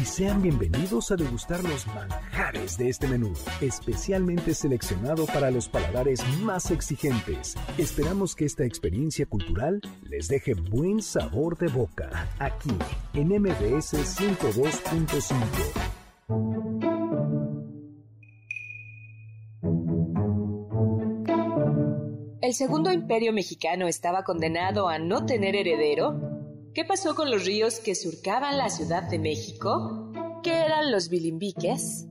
Y sean bienvenidos a degustar los manjares de este menú, especialmente seleccionado para los paladares más exigentes. Esperamos que esta experiencia cultural les deje buen sabor de boca, aquí en MBS 102.5. ¿El segundo imperio mexicano estaba condenado a no tener heredero? ¿Qué pasó con los ríos que surcaban la Ciudad de México? ¿Qué eran los bilimbiques?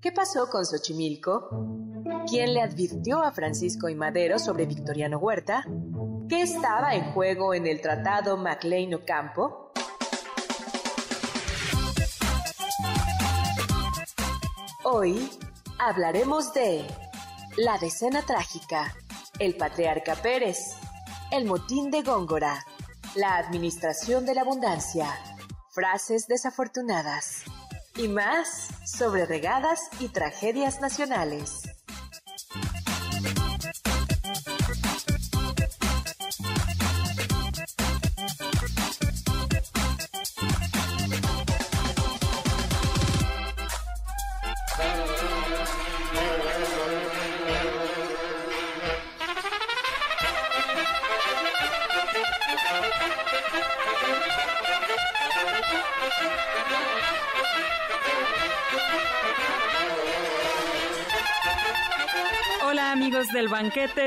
¿Qué pasó con Xochimilco? ¿Quién le advirtió a Francisco y Madero sobre Victoriano Huerta? ¿Qué estaba en juego en el Tratado Maclean-Ocampo? Hoy hablaremos de la decena trágica, el patriarca Pérez, el motín de Góngora, la administración de la abundancia, frases desafortunadas y más sobre regadas y tragedias nacionales.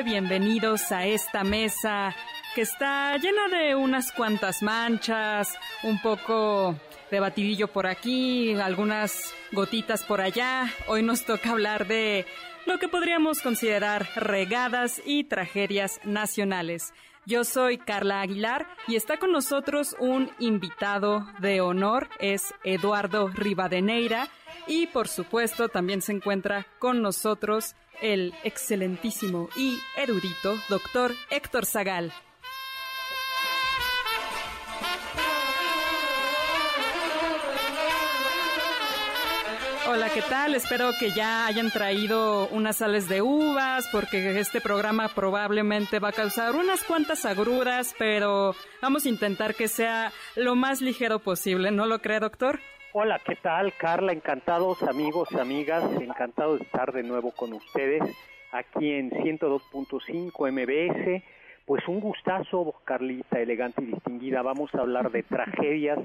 Bienvenidos a esta mesa que está llena de unas cuantas manchas, un poco de batidillo por aquí, algunas gotitas por allá. Hoy nos toca hablar de lo que podríamos considerar regadas y tragedias nacionales. Yo soy Carla Aguilar y está con nosotros un invitado de honor, es Eduardo Rivadeneira y por supuesto también se encuentra con nosotros el excelentísimo y erudito doctor Héctor Zagal. Hola, ¿qué tal? Espero que ya hayan traído unas sales de uvas porque este programa probablemente va a causar unas cuantas agruras, pero vamos a intentar que sea lo más ligero posible, ¿no lo cree, doctor? Hola, ¿qué tal, Carla? Encantados, amigos, amigas, encantado de estar de nuevo con ustedes aquí en 102.5 MBS. Pues un gustazo, Carlita, elegante y distinguida. Vamos a hablar de tragedias,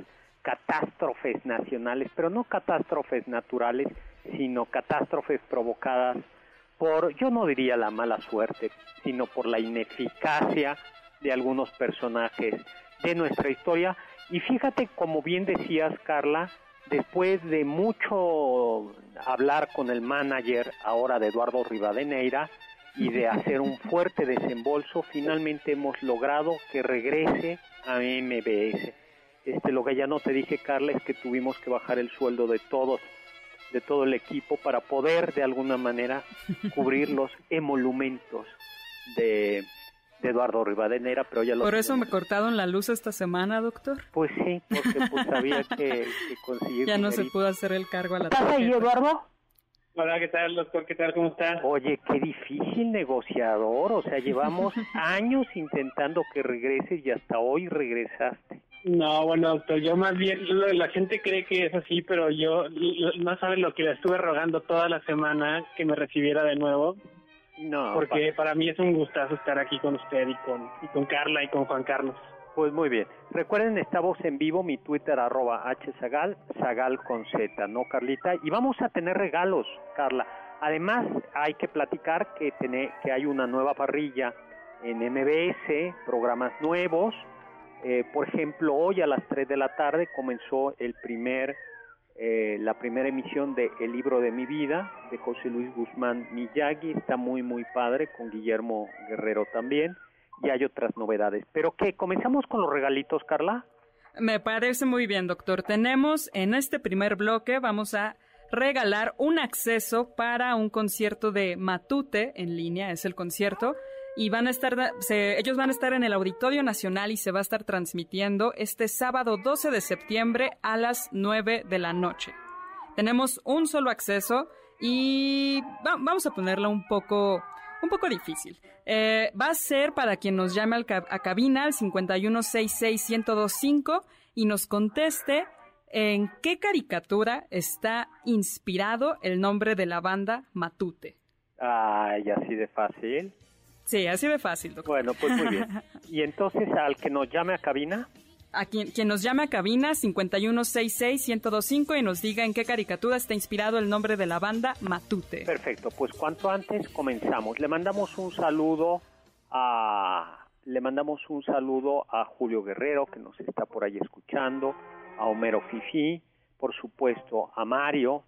catástrofes nacionales, pero no catástrofes naturales, sino catástrofes provocadas por, yo no diría la mala suerte, sino por la ineficacia de algunos personajes de nuestra historia. Y fíjate, como bien decías, Carla, Después de mucho hablar con el manager ahora de Eduardo Rivadeneira y de hacer un fuerte desembolso, finalmente hemos logrado que regrese a MBS. Este, lo que ya no te dije, Carla, es que tuvimos que bajar el sueldo de todos, de todo el equipo, para poder de alguna manera cubrir los emolumentos de, de Eduardo Rivadeneira, pero ya lo... ¿Por eso me cortaron la luz esta semana, doctor? Pues sí, porque pues había que, conseguir... Ya no se pudo hacer el cargo a la ¿Estás ahí, Eduardo? Hola, ¿qué tal, doctor? ¿Qué tal? ¿Cómo está? Oye, qué difícil negociador, o sea, llevamos años intentando que regreses y hasta hoy regresaste. No, bueno, doctor, yo más bien, la gente cree que es así, pero yo no saben lo que le estuve rogando toda la semana que me recibiera de nuevo. No. Porque para... mí es un gustazo estar aquí con usted y con, y con Carla y con Juan Carlos. Pues muy bien. Recuerden, estamos en vivo, mi Twitter arroba hzagal, zagal con z, ¿no, Carlita? Y vamos a tener regalos, Carla. Además, hay que platicar que, que hay una nueva parrilla en MBS, programas nuevos. Eh, por ejemplo, hoy a las 3 de la tarde comenzó el primer, eh, la primera emisión de El libro de mi vida de José Luis Guzmán Miyagi. Está muy, muy padre, con Guillermo Guerrero también. Y hay otras novedades. Pero ¿qué? ¿Comenzamos con los regalitos, Carla? Me parece muy bien, doctor. Tenemos en este primer bloque, vamos a regalar un acceso para un concierto de Matute en línea, es el concierto. Y van a estar, ellos van a estar en el Auditorio Nacional y se va a estar transmitiendo este sábado 12 de septiembre a las 9 de la noche. Tenemos un solo acceso y vamos a ponerlo un poco, un poco difícil. Eh, va a ser para quien nos llame a cabina al 5166125 y nos conteste ¿En qué caricatura está inspirado el nombre de la banda Matute? Ay, así de fácil. Sí, así de fácil, doctor. Bueno, pues muy bien. ¿Y entonces al que nos llame a cabina? A quien, quien nos llame a cabina 5166-1025 y nos diga en qué caricatura está inspirado el nombre de la banda Matute. Perfecto, pues cuanto antes comenzamos. Le mandamos un saludo a le mandamos un saludo a Julio Guerrero que nos está por ahí escuchando, a Homero Fifi, por supuesto a Mario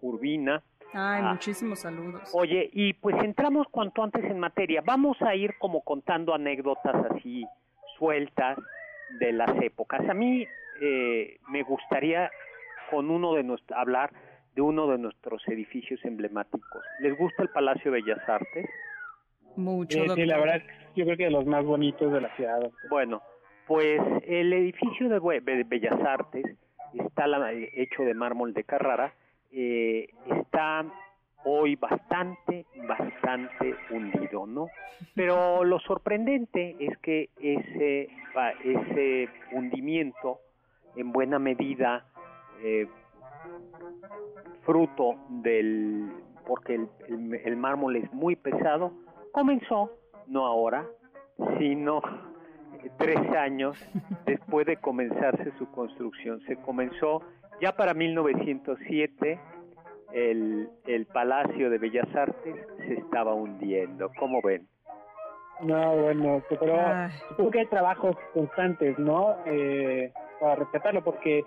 Urbina. Ay, muchísimos saludos. Oye, y pues entramos cuanto antes en materia. Vamos a ir como contando anécdotas así sueltas de las épocas. A mí eh, me gustaría con uno de nuestros hablar de uno de nuestros edificios emblemáticos. ¿Les gusta el Palacio de Bellas Artes? Mucho. Sí, la verdad, yo creo que de los más bonitos de la ciudad. Bueno, pues el edificio de Bellas Artes está hecho de mármol de Carrara, eh, está hoy bastante, bastante hundido, ¿no? Pero lo sorprendente es que ese, ese hundimiento, en buena medida, eh, fruto del, porque el, el mármol es muy pesado, comenzó, no ahora, sino tres años después de comenzarse su construcción. Se comenzó ya para 1907, el, el Palacio de Bellas Artes se estaba hundiendo. ¿Cómo ven? No, bueno, pero supongo que hay trabajos constantes, ¿no? Eh, para respetarlo, porque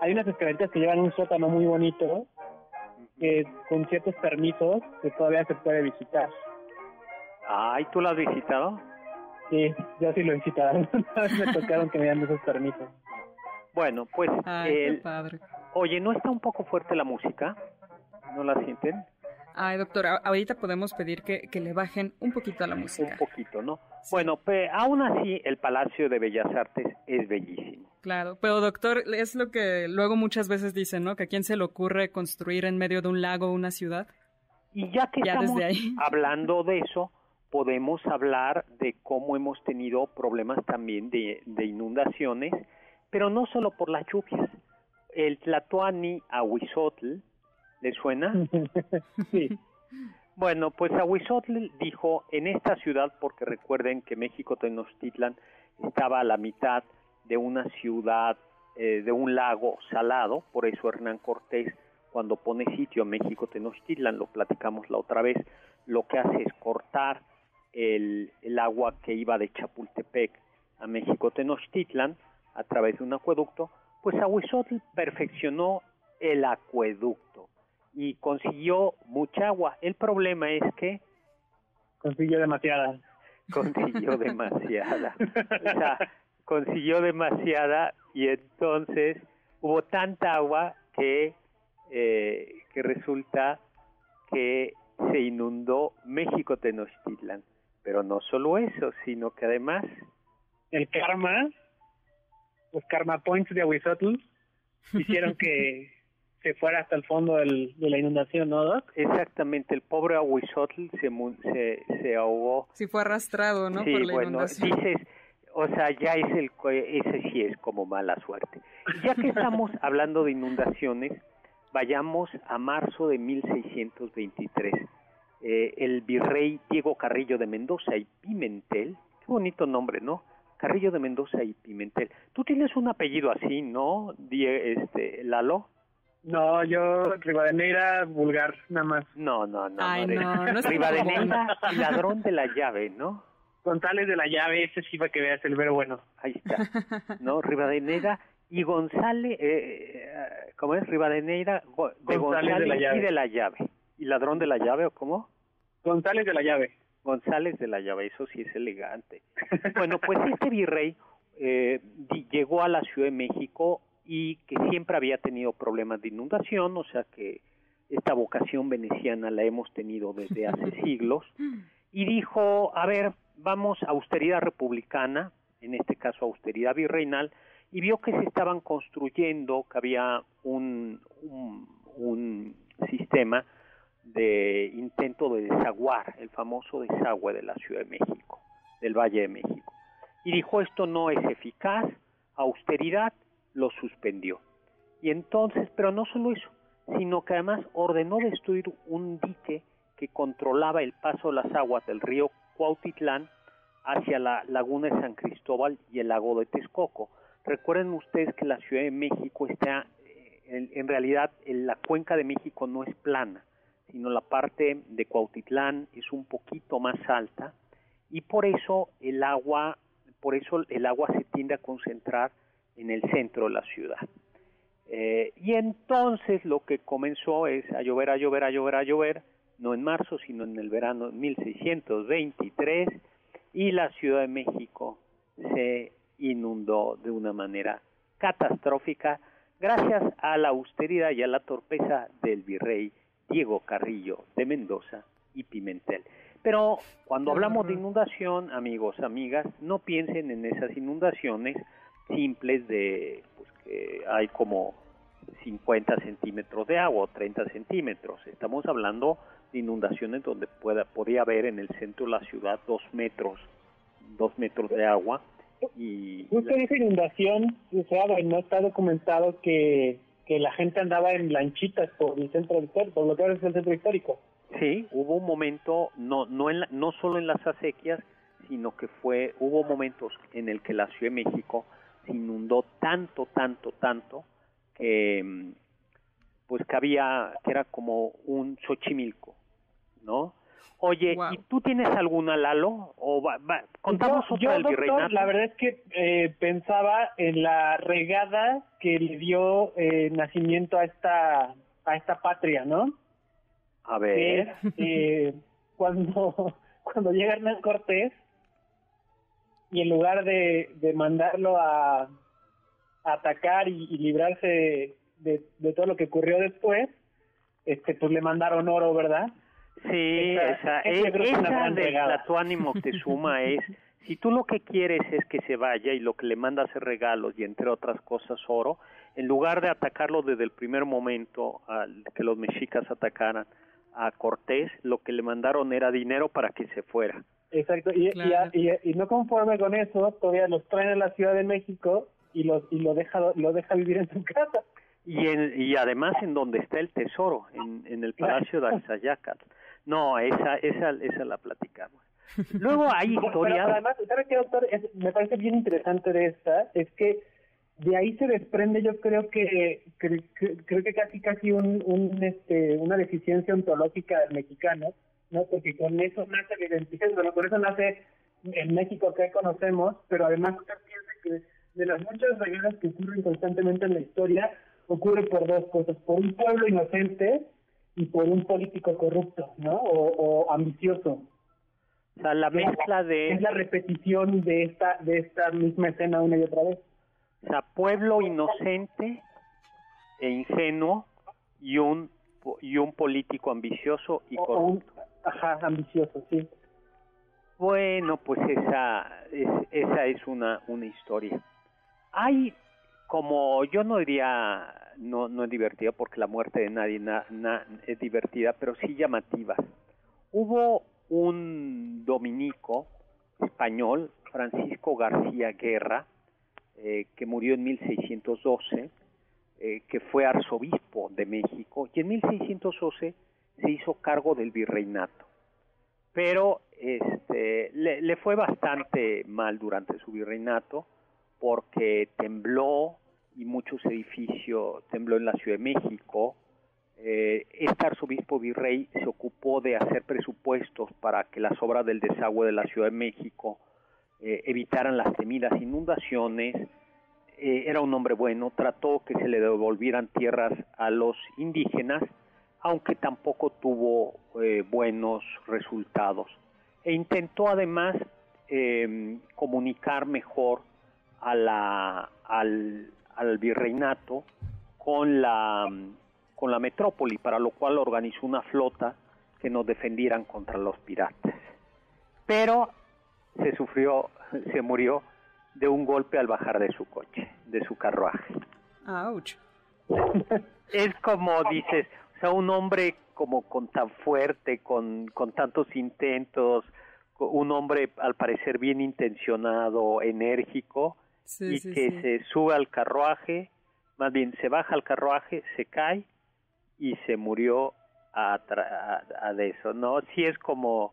hay unas escaleras que llevan un sótano muy bonito, que con ciertos permisos que todavía se puede visitar. Ay, ¿tú lo has visitado? Sí, yo sí lo he visitado. me tocaron que me dieran esos permisos. Bueno, pues... Oye, ¿no está un poco fuerte la música? ¿No la sienten? Ay, doctor, ahorita podemos pedir que, que, le bajen un poquito a la música. Un poquito, ¿no? Bueno, pues aún así el Palacio de Bellas Artes es bellísimo. Claro, pero doctor, es lo que luego muchas veces dicen, ¿no? Que a quién se le ocurre construir en medio de un lago una ciudad. Y ya que estamos hablando de eso, podemos hablar de cómo hemos tenido problemas también de, inundaciones, pero no solo por las lluvias. El Tlatoani Ahuizotl, ¿le suena? sí. Bueno, pues Ahuizotl dijo en esta ciudad, porque recuerden que México Tenochtitlan estaba a la mitad de una ciudad, eh, de un lago salado, por eso Hernán Cortés, cuando pone sitio a México Tenochtitlan, lo platicamos la otra vez, lo que hace es cortar el, el agua que iba de Chapultepec a México Tenochtitlan a través de un acueducto, pues Ahuizotl perfeccionó el acueducto y consiguió mucha agua. El problema es que consiguió demasiada. Consiguió demasiada. o sea, consiguió demasiada y entonces hubo tanta agua que eh, que resulta que se inundó México Tenochtitlan. Pero no solo eso, sino que además... El karma, los karma points de Ahuizotl, hicieron que se fuera hasta el fondo del, de la inundación, ¿no, Doc? Exactamente, el pobre Ahuizotl se, se, se ahogó. Sí, fue arrastrado, ¿no? Sí, Por la bueno, dices, o sea, ya es el, ese sí es como mala suerte. ya que estamos hablando de inundaciones, vayamos a marzo de 1623 eh, el virrey Diego Carrillo de Mendoza y Pimentel, qué bonito nombre, ¿no? Carrillo de Mendoza y Pimentel. Tú tienes un apellido así, ¿no, Die este, Lalo? No, yo Rivadeneira vulgar, nada más. No, no, no. Ay, no, no, Rivadeneira y ladrón de la llave, ¿no? González de la llave, ese sí para que veas el ver bueno. Ahí está. No, Rivadeneira y González, eh, ¿cómo es? Rivadeneira de González, de la llave. y de la llave. ¿Y ladrón de la llave o cómo? González de la llave. González de la llave, eso sí es elegante. bueno, pues este virrey eh, llegó a la Ciudad de México y que siempre había tenido problemas de inundación, o sea que esta vocación veneciana la hemos tenido desde hace siglos, y dijo, a ver, vamos a austeridad republicana, en este caso austeridad virreinal, y vio que se estaban construyendo, que había un, un, un sistema de intento de desaguar, el famoso desagüe de la Ciudad de México, del Valle de México. Y dijo, esto no es eficaz, austeridad, lo suspendió. Y entonces, pero no solo eso, sino que además ordenó destruir un dique que controlaba el paso de las aguas del río Cuautitlán hacia la laguna de San Cristóbal y el lago de Texcoco. Recuerden ustedes que la Ciudad de México está, eh, en, realidad, en la cuenca de México no es plana, sino la parte de Cuautitlán es un poquito más alta y por eso el agua, por eso el agua se tiende a concentrar en el centro de la ciudad. Eh, y entonces lo que comenzó es a llover, a llover, a llover, a llover, no en marzo, sino en el verano de 1623, y la Ciudad de México se inundó de una manera catastrófica gracias a la austeridad y a la torpeza del virrey Diego Carrillo de Mendoza y Pimentel. Pero cuando hablamos de inundación, amigos, amigas, no piensen en esas inundaciones simples de pues, que hay como 50 centímetros de agua o 30 centímetros. Estamos hablando de inundaciones donde pueda, podría haber en el centro de la ciudad dos metros, dos metros de agua. Y Justo esa inundación, no está documentado que, que la gente andaba en lanchitas por el centro histórico, por lo que ahora es el centro histórico. Sí, hubo un momento, no, no, en no solo en las acequias, sino que fue, hubo momentos en el que la Ciudad de México se inundó tanto, tanto, tanto, que mm, pues que había, que era como un Xochimilco, ¿no? Oye, ¿y tú tienes alguna, Lalo? O contamos yo, otra del La verdad es que eh, pensaba en la regada que le dio eh, nacimiento a esta a esta patria, ¿no? A ver. Eh, cuando cuando llega Hernán Cortés y en lugar de, de mandarlo a, atacar y, librarse de, de, todo lo que ocurrió después, este pues le mandaron oro, ¿verdad? Sí, esa, es, esa de Tlatuani Moctezuma es, si tú lo que quieres es que se vaya y lo que le manda es regalos y entre otras cosas oro, en lugar de atacarlo desde el primer momento al que los mexicas atacaran a Cortés, lo que le mandaron era dinero para que se fuera. Exacto, y, y, no conforme con eso, todavía los traen a la Ciudad de México y, los, y lo, deja, lo deja vivir en su casa. Y, en, y además en donde está el tesoro, en, en el Palacio de Axayacat. No, esa, esa, esa la platicamos. Luego hay historias... además, ¿sabes qué, doctor? me parece bien interesante de esta, es que de ahí se desprende yo creo que, creo que casi casi un, un este una deficiencia ontológica del mexicano ¿no? Porque con eso nace la identidad, bueno, con eso nace el México que conocemos, pero además usted piensa que de las muchas regalas que ocurren constantemente en la historia, ocurre por dos cosas, por un pueblo inocente y por un político corrupto, ¿no? O, ambicioso. O sea, la mezcla de... Es la repetición de esta, de esta misma escena una y otra vez. O sea, pueblo inocente e ingenuo y un y un político ambicioso y corrupto. Ajá, ambicioso, sí. Bueno, pues esa es, esa es una, una historia. Hay como yo no diría no no es divertida porque la muerte de nadie es divertida, pero sí llamativa. Hubo un dominico español, Francisco García Guerra, eh, que murió en 1612, eh, que fue arzobispo de México, y en 1612 se hizo cargo del virreinato. Pero este, le fue bastante mal durante su virreinato porque tembló, y muchos edificios, tembló en la Ciudad de México. Eh, este arzobispo virrey se ocupó de hacer presupuestos para que las obras del desagüe de la Ciudad de México eh, evitaran las temidas inundaciones. Eh, era un hombre bueno, trató que se le devolvieran tierras a los indígenas, aunque tampoco tuvo buenos resultados. E intentó además comunicar mejor a la, al, al virreinato con la, con la metrópoli, para lo cual organizó una flota que nos defendieran contra los piratas. Pero se sufrió, se murió de un golpe al bajar de su coche, de su carruaje. ¡Auch! es como dices, o sea, un hombre como con tan fuerte, con, con tantos intentos, un hombre al parecer bien intencionado, enérgico, y que se sube al carruaje, más bien se baja al carruaje, se cae y se murió a, a, de eso, ¿no? Sí es como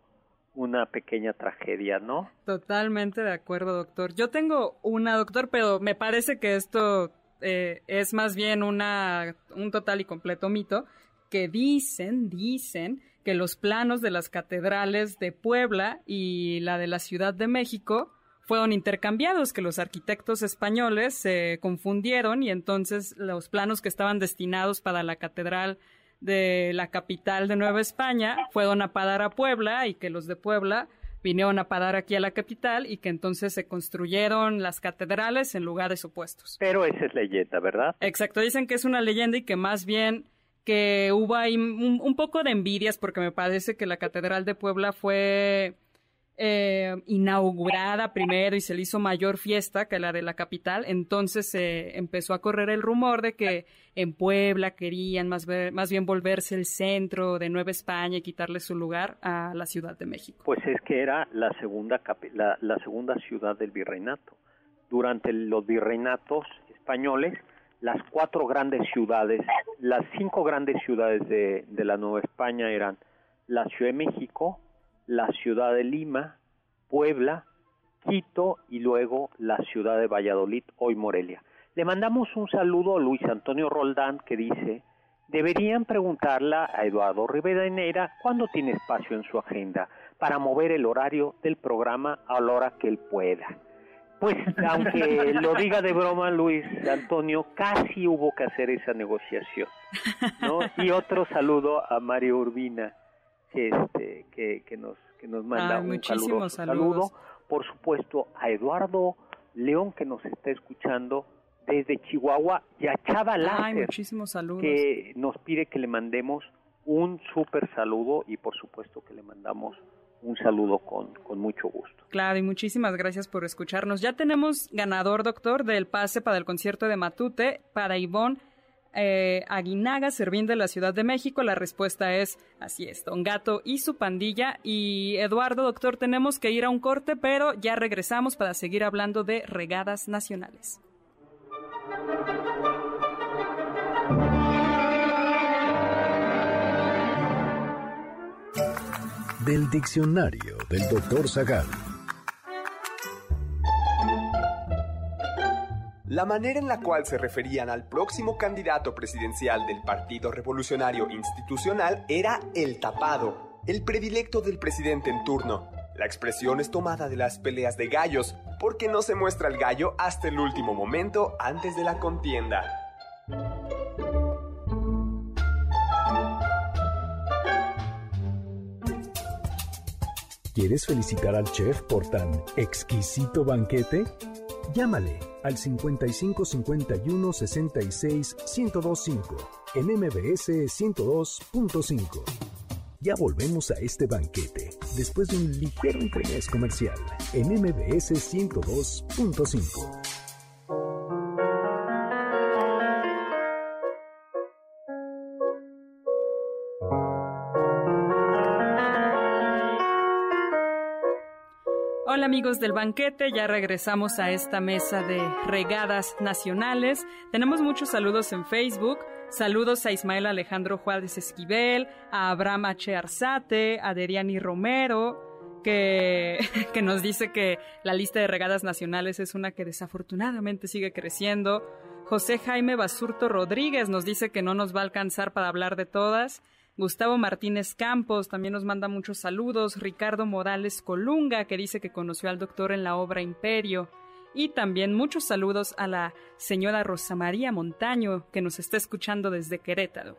una pequeña tragedia, ¿no? Totalmente de acuerdo, doctor. Yo tengo una, doctor, pero me parece que esto eh, es más bien una, un total y completo mito, que dicen, dicen que los planos de las catedrales de Puebla y la de la Ciudad de México fueron intercambiados, que los arquitectos españoles se confundieron y entonces los planos que estaban destinados para la catedral de la capital de Nueva España fueron a parar a Puebla y que los de Puebla vinieron a parar aquí a la capital y que entonces se construyeron las catedrales en lugares opuestos. Pero esa es leyenda, ¿verdad? Exacto, dicen que es una leyenda y que más bien que hubo ahí un poco de envidias porque me parece que la catedral de Puebla fue eh, inaugurada primero y se le hizo mayor fiesta que la de la capital, entonces se empezó a correr el rumor de que en Puebla querían más, más bien volverse el centro de Nueva España y quitarle su lugar a la Ciudad de México. Pues es que era la segunda, la segunda ciudad del virreinato. Durante los virreinatos españoles, las cuatro grandes ciudades, las cinco grandes ciudades de, de la Nueva España eran la Ciudad de México, la ciudad de Lima, Puebla, Quito y luego la ciudad de Valladolid, hoy Morelia. Le mandamos un saludo a Luis Antonio Roldán que dice, deberían preguntarla a Eduardo Rivadeneira cuándo tiene espacio en su agenda para mover el horario del programa a la hora que él pueda. Pues aunque lo diga de broma Luis Antonio, casi hubo que hacer esa negociación. ¿no? Y otro saludo a Mario Urbina, que, este, que, que, nos, que nos manda un saludo, saludo. Por supuesto, a Eduardo León, que nos está escuchando desde Chihuahua, y a Chava Láser, que nos pide que le mandemos un súper saludo y por supuesto que le mandamos un saludo con, con, mucho gusto. Claro, y muchísimas gracias por escucharnos. Ya tenemos ganador, doctor, del pase para el concierto de Matute para Ivonne eh, Aguinaga, Servín de la Ciudad de México. La respuesta es así es, Don Gato y su pandilla. Y Eduardo, doctor, tenemos que ir a un corte, pero ya regresamos para seguir hablando de regadas nacionales. Del diccionario del doctor Zagal. La manera en la cual se referían al próximo candidato presidencial del Partido Revolucionario Institucional era el tapado, el predilecto del presidente en turno. La expresión es tomada de las peleas de gallos, porque no se muestra el gallo hasta el último momento antes de la contienda. ¿Quieres felicitar al chef por tan exquisito banquete? Llámale al 55 51 66 1025 en MBS 102.5. Ya volvemos a este banquete después de un ligero interés comercial en MBS 102.5. amigos del banquete, ya regresamos a esta mesa de regadas nacionales. Tenemos muchos saludos en Facebook. Saludos a Ismael Alejandro Juárez Esquivel, a Abraham H. Arzate, a Deriani Romero, que, que nos dice que la lista de regadas nacionales es una que desafortunadamente sigue creciendo. José Jaime Basurto Rodríguez nos dice que no nos va a alcanzar para hablar de todas. Gustavo Martínez Campos también nos manda muchos saludos. Ricardo Morales Colunga, que dice que conoció al doctor en la obra Imperio. Y también muchos saludos a la señora Rosa María Montaño, que nos está escuchando desde Querétaro.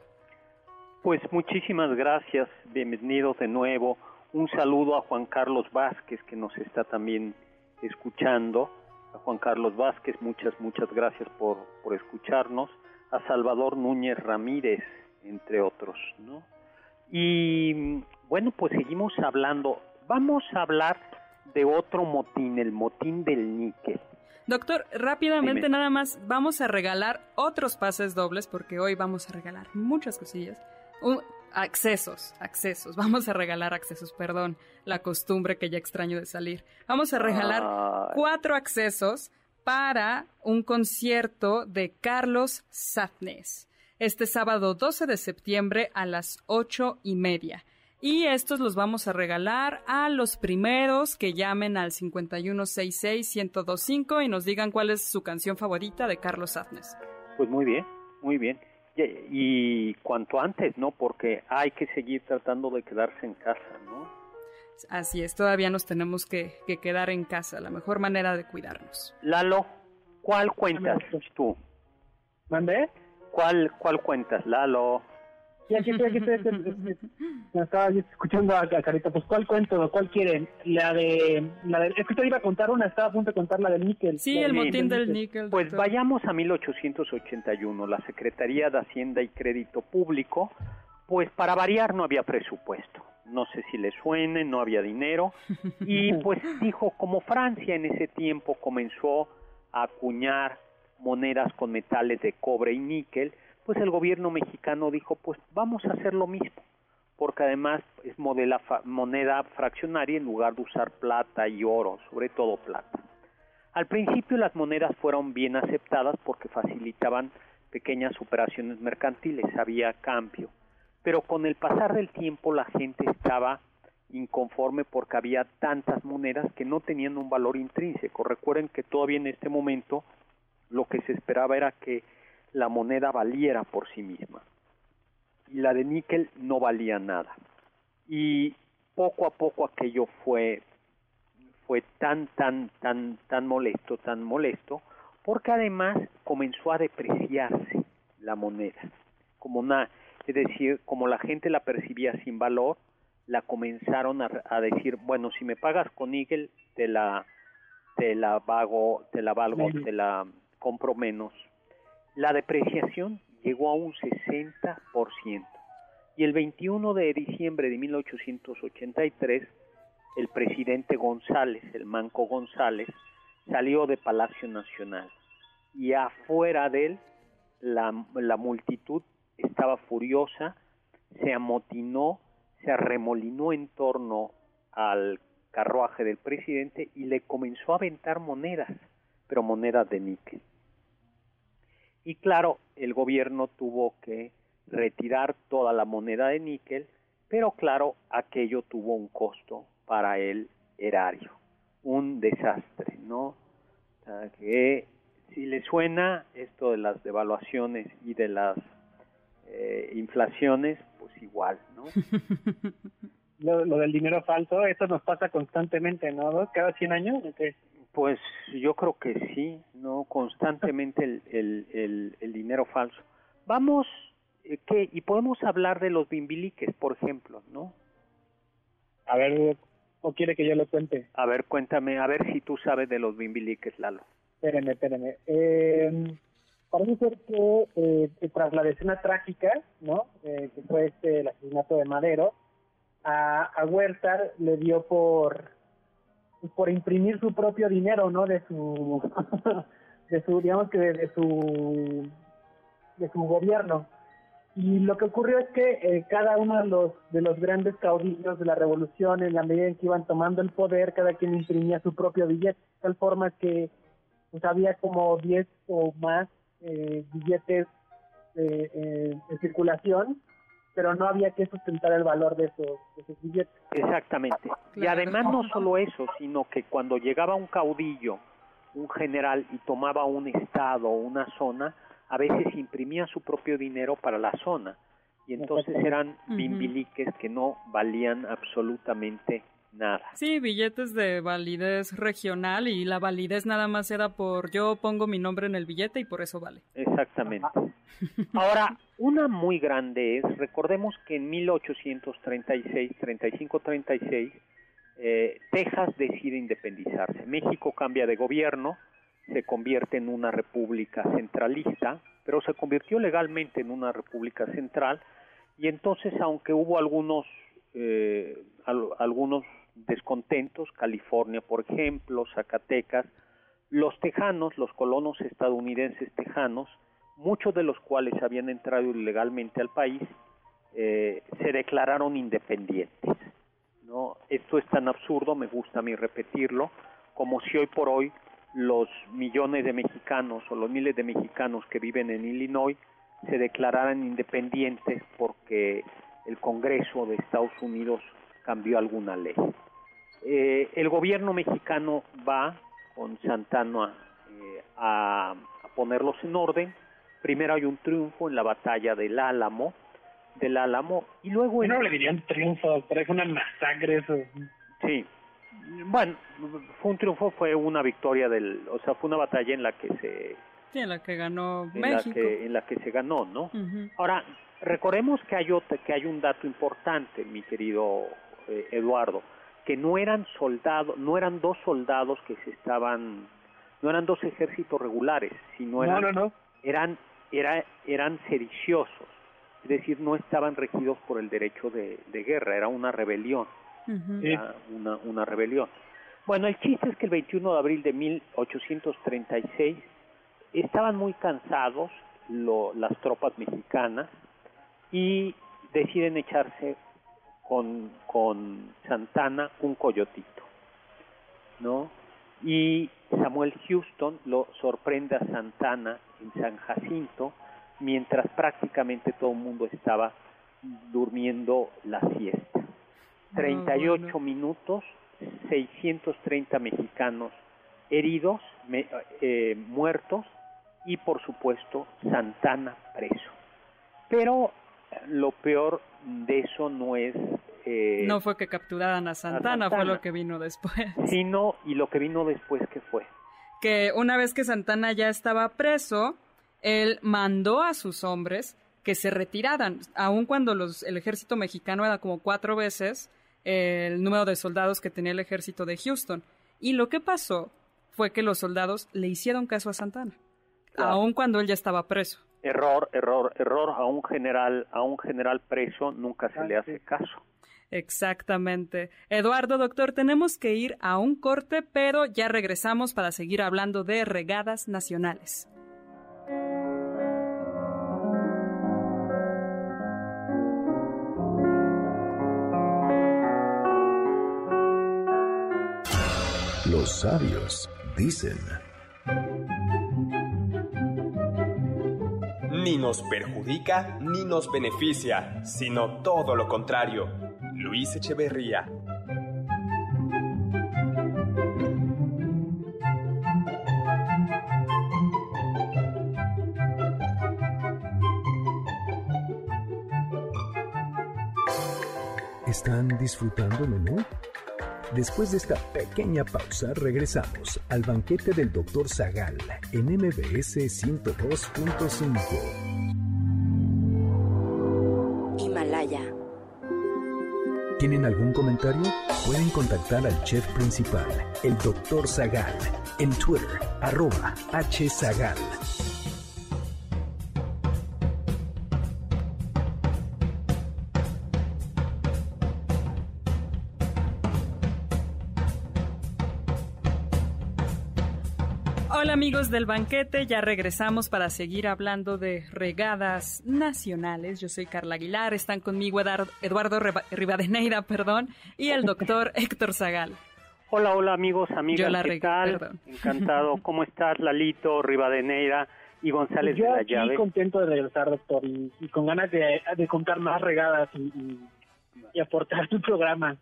Pues muchísimas gracias, bienvenidos de nuevo. Un saludo a Juan Carlos Vázquez, que nos está también escuchando. A Juan Carlos Vázquez, muchas, muchas gracias por, por escucharnos. A Salvador Núñez Ramírez, entre otros, ¿no? Y bueno, pues seguimos hablando. Vamos a hablar de otro motín, el motín del níquel. Doctor, rápidamente nada más, vamos a regalar otros pases dobles porque hoy vamos a regalar muchas cosillas. accesos, accesos. Vamos a regalar accesos, perdón, la costumbre que ya extraño de salir. Vamos a regalar cuatro accesos para un concierto de Carlos Satnes este sábado 12 de septiembre a las ocho y media. Y estos los vamos a regalar a los primeros que llamen al 5166-1025 y nos digan cuál es su canción favorita de Carlos Satnes. Pues muy bien, muy bien. Y, cuanto antes, ¿no? Porque hay que seguir tratando de quedarse en casa, ¿no? Así es, todavía nos tenemos que, que quedar en casa, la mejor manera de cuidarnos. Lalo, ¿cuál cuentas tú? ¿Mandé? ¿Cuál, cuál cuentas, Lalo? Sí, aquí estoy, aquí estoy, me estaba escuchando a, Carita, pues ¿cuál cuento? ¿Cuál quieren? La de, la de, es que te iba a contar una, estaba a punto de contar la del níquel. Sí, el motín del níquel. Pues vayamos a 1881, la Secretaría de Hacienda y Crédito Público, pues para variar no había presupuesto. No sé si le suene, no había dinero. Y pues dijo, como Francia en ese tiempo comenzó a acuñar monedas con metales de cobre y níquel, pues el gobierno mexicano dijo, pues vamos a hacer lo mismo, porque además es modela, moneda fraccionaria en lugar de usar plata y oro, sobre todo plata. Al principio las monedas fueron bien aceptadas porque facilitaban pequeñas operaciones mercantiles, había cambio, pero con el pasar del tiempo la gente estaba inconforme porque había tantas monedas que no tenían un valor intrínseco. Recuerden que todavía en este momento lo que se esperaba era que la moneda valiera por sí misma. Y la de níquel no valía nada. Y poco a poco aquello fue fue tan tan tan tan molesto, tan molesto, porque además comenzó a depreciarse la moneda. Como una, es decir, como la gente la percibía sin valor, la comenzaron a, a decir, bueno, si me pagas con níquel, te la te la vago, te la valgo, te la compro menos. La depreciación llegó a un 60%. Y el 21 de diciembre de 1883, el presidente González, el Manco González, salió de Palacio Nacional. Y afuera de él, la, la multitud estaba furiosa, se amotinó, se arremolinó en torno al carruaje del presidente y le comenzó a aventar monedas, pero monedas de níquel. Y claro, el gobierno tuvo que retirar toda la moneda de níquel, pero claro, aquello tuvo un costo para el erario, un desastre, ¿no? que si le suena esto de las devaluaciones y de las eh, inflaciones, pues igual, ¿no? lo, del dinero falso, eso nos pasa constantemente, ¿no? Cada 100 años. Pues yo creo que sí, ¿no? Constantemente el, el, el, dinero falso. Vamos, eh, ¿qué? Y podemos hablar de los bimbiliques, por ejemplo, ¿no? A ver, ¿o quiere que yo lo cuente? A ver, cuéntame, a ver si tú sabes de los bimbiliques, Lalo. Espéreme, espéreme. Eh, parece ser que eh, tras la escena trágica, ¿no? Eh, que fue este, el asesinato de Madero, a, a Huerta le dio por por imprimir su propio dinero, ¿no? De su, de su, digamos que de, su, de su gobierno. Y lo que ocurrió es que eh, cada uno de los, de los grandes caudillos de la revolución, en la medida en que iban tomando el poder, cada quien imprimía su propio billete, de tal forma que pues, había como 10 o más eh, billetes eh, en circulación pero no había que sustentar el valor de esos, billetes. Exactamente. Y además no solo eso, sino que cuando llegaba un caudillo un general y tomaba un estado o una zona, a veces imprimía su propio dinero para la zona y entonces eran bimbiliques que no valían absolutamente nada. Sí, billetes de validez regional y la validez nada más era por yo pongo mi nombre en el billete y por eso vale. Exactamente. Ahora, una muy grande es, recordemos que en 1836, 35-36, eh, Texas decide independizarse. México cambia de gobierno, se convierte en una república centralista, pero se convirtió legalmente en una república central y entonces, aunque hubo algunos eh, algunos descontentos, California, por ejemplo, Zacatecas, los tejanos, los colonos estadounidenses tejanos, muchos de los cuales habían entrado ilegalmente al país, eh, se declararon independientes. ¿no? Esto es tan absurdo, me gusta a mí repetirlo, como si hoy por hoy los millones de mexicanos o los miles de mexicanos que viven en Illinois se declararan independientes porque el Congreso de Estados Unidos cambió alguna ley. Eh, el gobierno mexicano va con Santana eh, a, ponerlos en orden. Primero hay un triunfo en la batalla del Álamo, del Álamo, y luego... no le dirían triunfo, parece una masacre eso. Sí, bueno, fue un triunfo, fue una victoria del, o sea, fue una batalla en la que se... Sí, en la que ganó en México. La que, en la que se ganó, ¿no? Ahora, recordemos que hay, que hay un dato importante, mi querido eh, Eduardo que no eran soldados, no eran dos soldados que se estaban, no eran dos ejércitos regulares, sino eran, eran, era, eran sediciosos, es decir, no estaban regidos por el derecho de, guerra, era una rebelión, una, una rebelión. Bueno, el chiste es que el 21 de abril de 1836 estaban muy cansados las tropas mexicanas y deciden echarse con, con Santana un coyotito, ¿no? Y Samuel Houston lo sorprende a Santana en San Jacinto, mientras prácticamente todo el mundo estaba durmiendo la siesta. 38 ah, minutos, 630 mexicanos heridos, eh, muertos y por supuesto Santana preso. Pero lo peor de eso no es... Eh, no fue que capturaran a Santana, fue lo que vino después. Sino, y lo que vino después, ¿qué fue? Que una vez que Santana ya estaba preso, él mandó a sus hombres que se retiraran, aun cuando los, el ejército mexicano era como cuatro veces el número de soldados que tenía el ejército de Houston. Y lo que pasó fue que los soldados le hicieron caso a Santana, aun cuando él ya estaba preso error, error, error a un general, a un general preso nunca se le hace caso. Exactamente. Eduardo, doctor, tenemos que ir a un corte, pero ya regresamos para seguir hablando de regadas nacionales. Los sabios dicen ni nos perjudica ni nos beneficia, sino todo lo contrario. Luis Echeverría. ¿Están disfrutando menú? Después de esta pequeña pausa, regresamos al banquete del Dr. Zagal en MBS 102.5. ¿Tienen algún comentario? Pueden contactar al chef principal, el Dr. Zagal, en Twitter, arroba hzagal. Del banquete, ya regresamos para seguir hablando de regadas nacionales. Yo soy Carla Aguilar, están conmigo Eduardo Rivadeneira, perdón, y el doctor Héctor Zagal. Hola, hola amigos, amigas, ¿qué tal? Encantado, ¿cómo estás Lalito, Rivadeneira y González de la Llave? Yo contento de regresar, doctor, y, con ganas de, contar más regadas y, y aportar tu programa.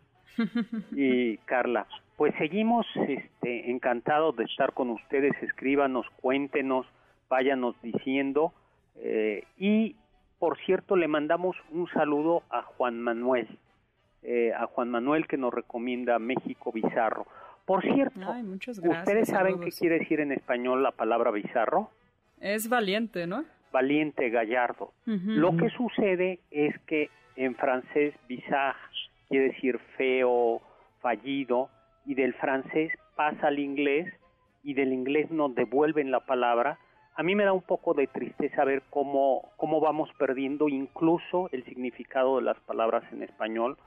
Y Carla, Pues seguimos este, encantados de estar con ustedes, escríbanos, cuéntenos, váyanos diciendo. Eh, y, por cierto, le mandamos un saludo a Juan Manuel, eh, a Juan Manuel que nos recomienda México Bizarro. Por cierto, ¿ustedes saben qué quiere decir en español la palabra bizarro? Es valiente, ¿no? Valiente, gallardo. Lo que sucede es que en francés bizarre quiere decir feo, fallido, y del francés pasa al inglés y del inglés nos devuelven la palabra. A mí me da un poco de tristeza ver cómo, cómo vamos perdiendo incluso el significado de las palabras en español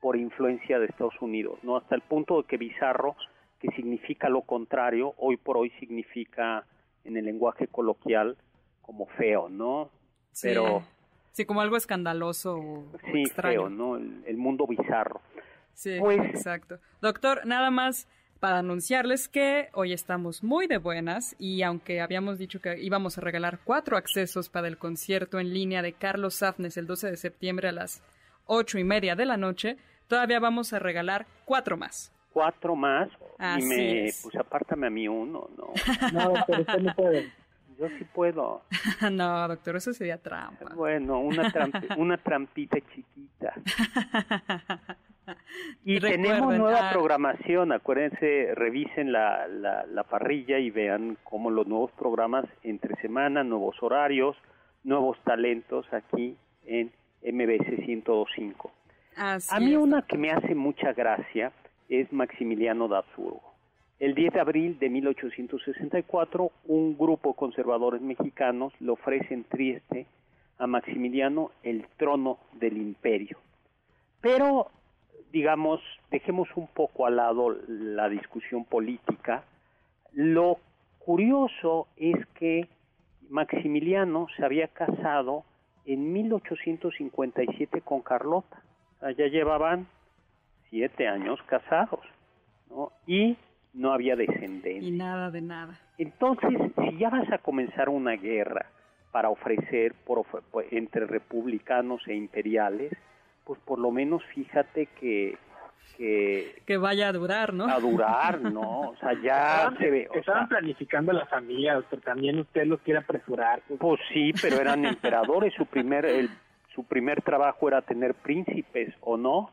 por influencia de Estados Unidos, ¿no? Hasta el punto de que bizarro, que significa lo contrario, hoy por hoy significa en el lenguaje coloquial como feo, ¿no? Sí. Pero sí, como algo escandaloso o sí, feo, ¿no? el mundo bizarro. Sí, pues, exacto. Doctor, nada más para anunciarles que hoy estamos muy de buenas y aunque habíamos dicho que íbamos a regalar cuatro accesos para el concierto en línea de Carlos Safnes el 12 de septiembre a las ocho y media de la noche, todavía vamos a regalar cuatro más. Cuatro más y me, pues apártame a mí uno, ¿no? No, pero usted no puede. Yo sí puedo. no, doctor, eso sería trampa. Bueno, una, una trampita chiquita. Y tenemos nueva ah. programación, acuérdense, revisen la, la, parrilla y vean cómo los nuevos programas entre semana, nuevos horarios, nuevos talentos aquí en MBC 102.5. A mí una que me hace mucha gracia es Maximiliano de El 10 de abril de 1864, un grupo de conservadores mexicanos le ofrecen Trieste a Maximiliano el trono del imperio. Pero digamos, dejemos un poco al lado la discusión política. Lo curioso es que Maximiliano se había casado en 1857 con Carlota. ya llevaban siete años casados, ¿no? Y no había descendencia. Y nada de nada. Entonces, si ya vas a comenzar una guerra para ofrecer por, entre republicanos e imperiales, pues por lo menos fíjate que que, vaya a durar, ¿no? A durar, ¿no? O sea, ya se ve. estaban planificando la familia, pero también usted los quiere apresurar. Pues. pues, sí, pero eran emperadores, su primer, el, su primer trabajo era tener príncipes, ¿o no?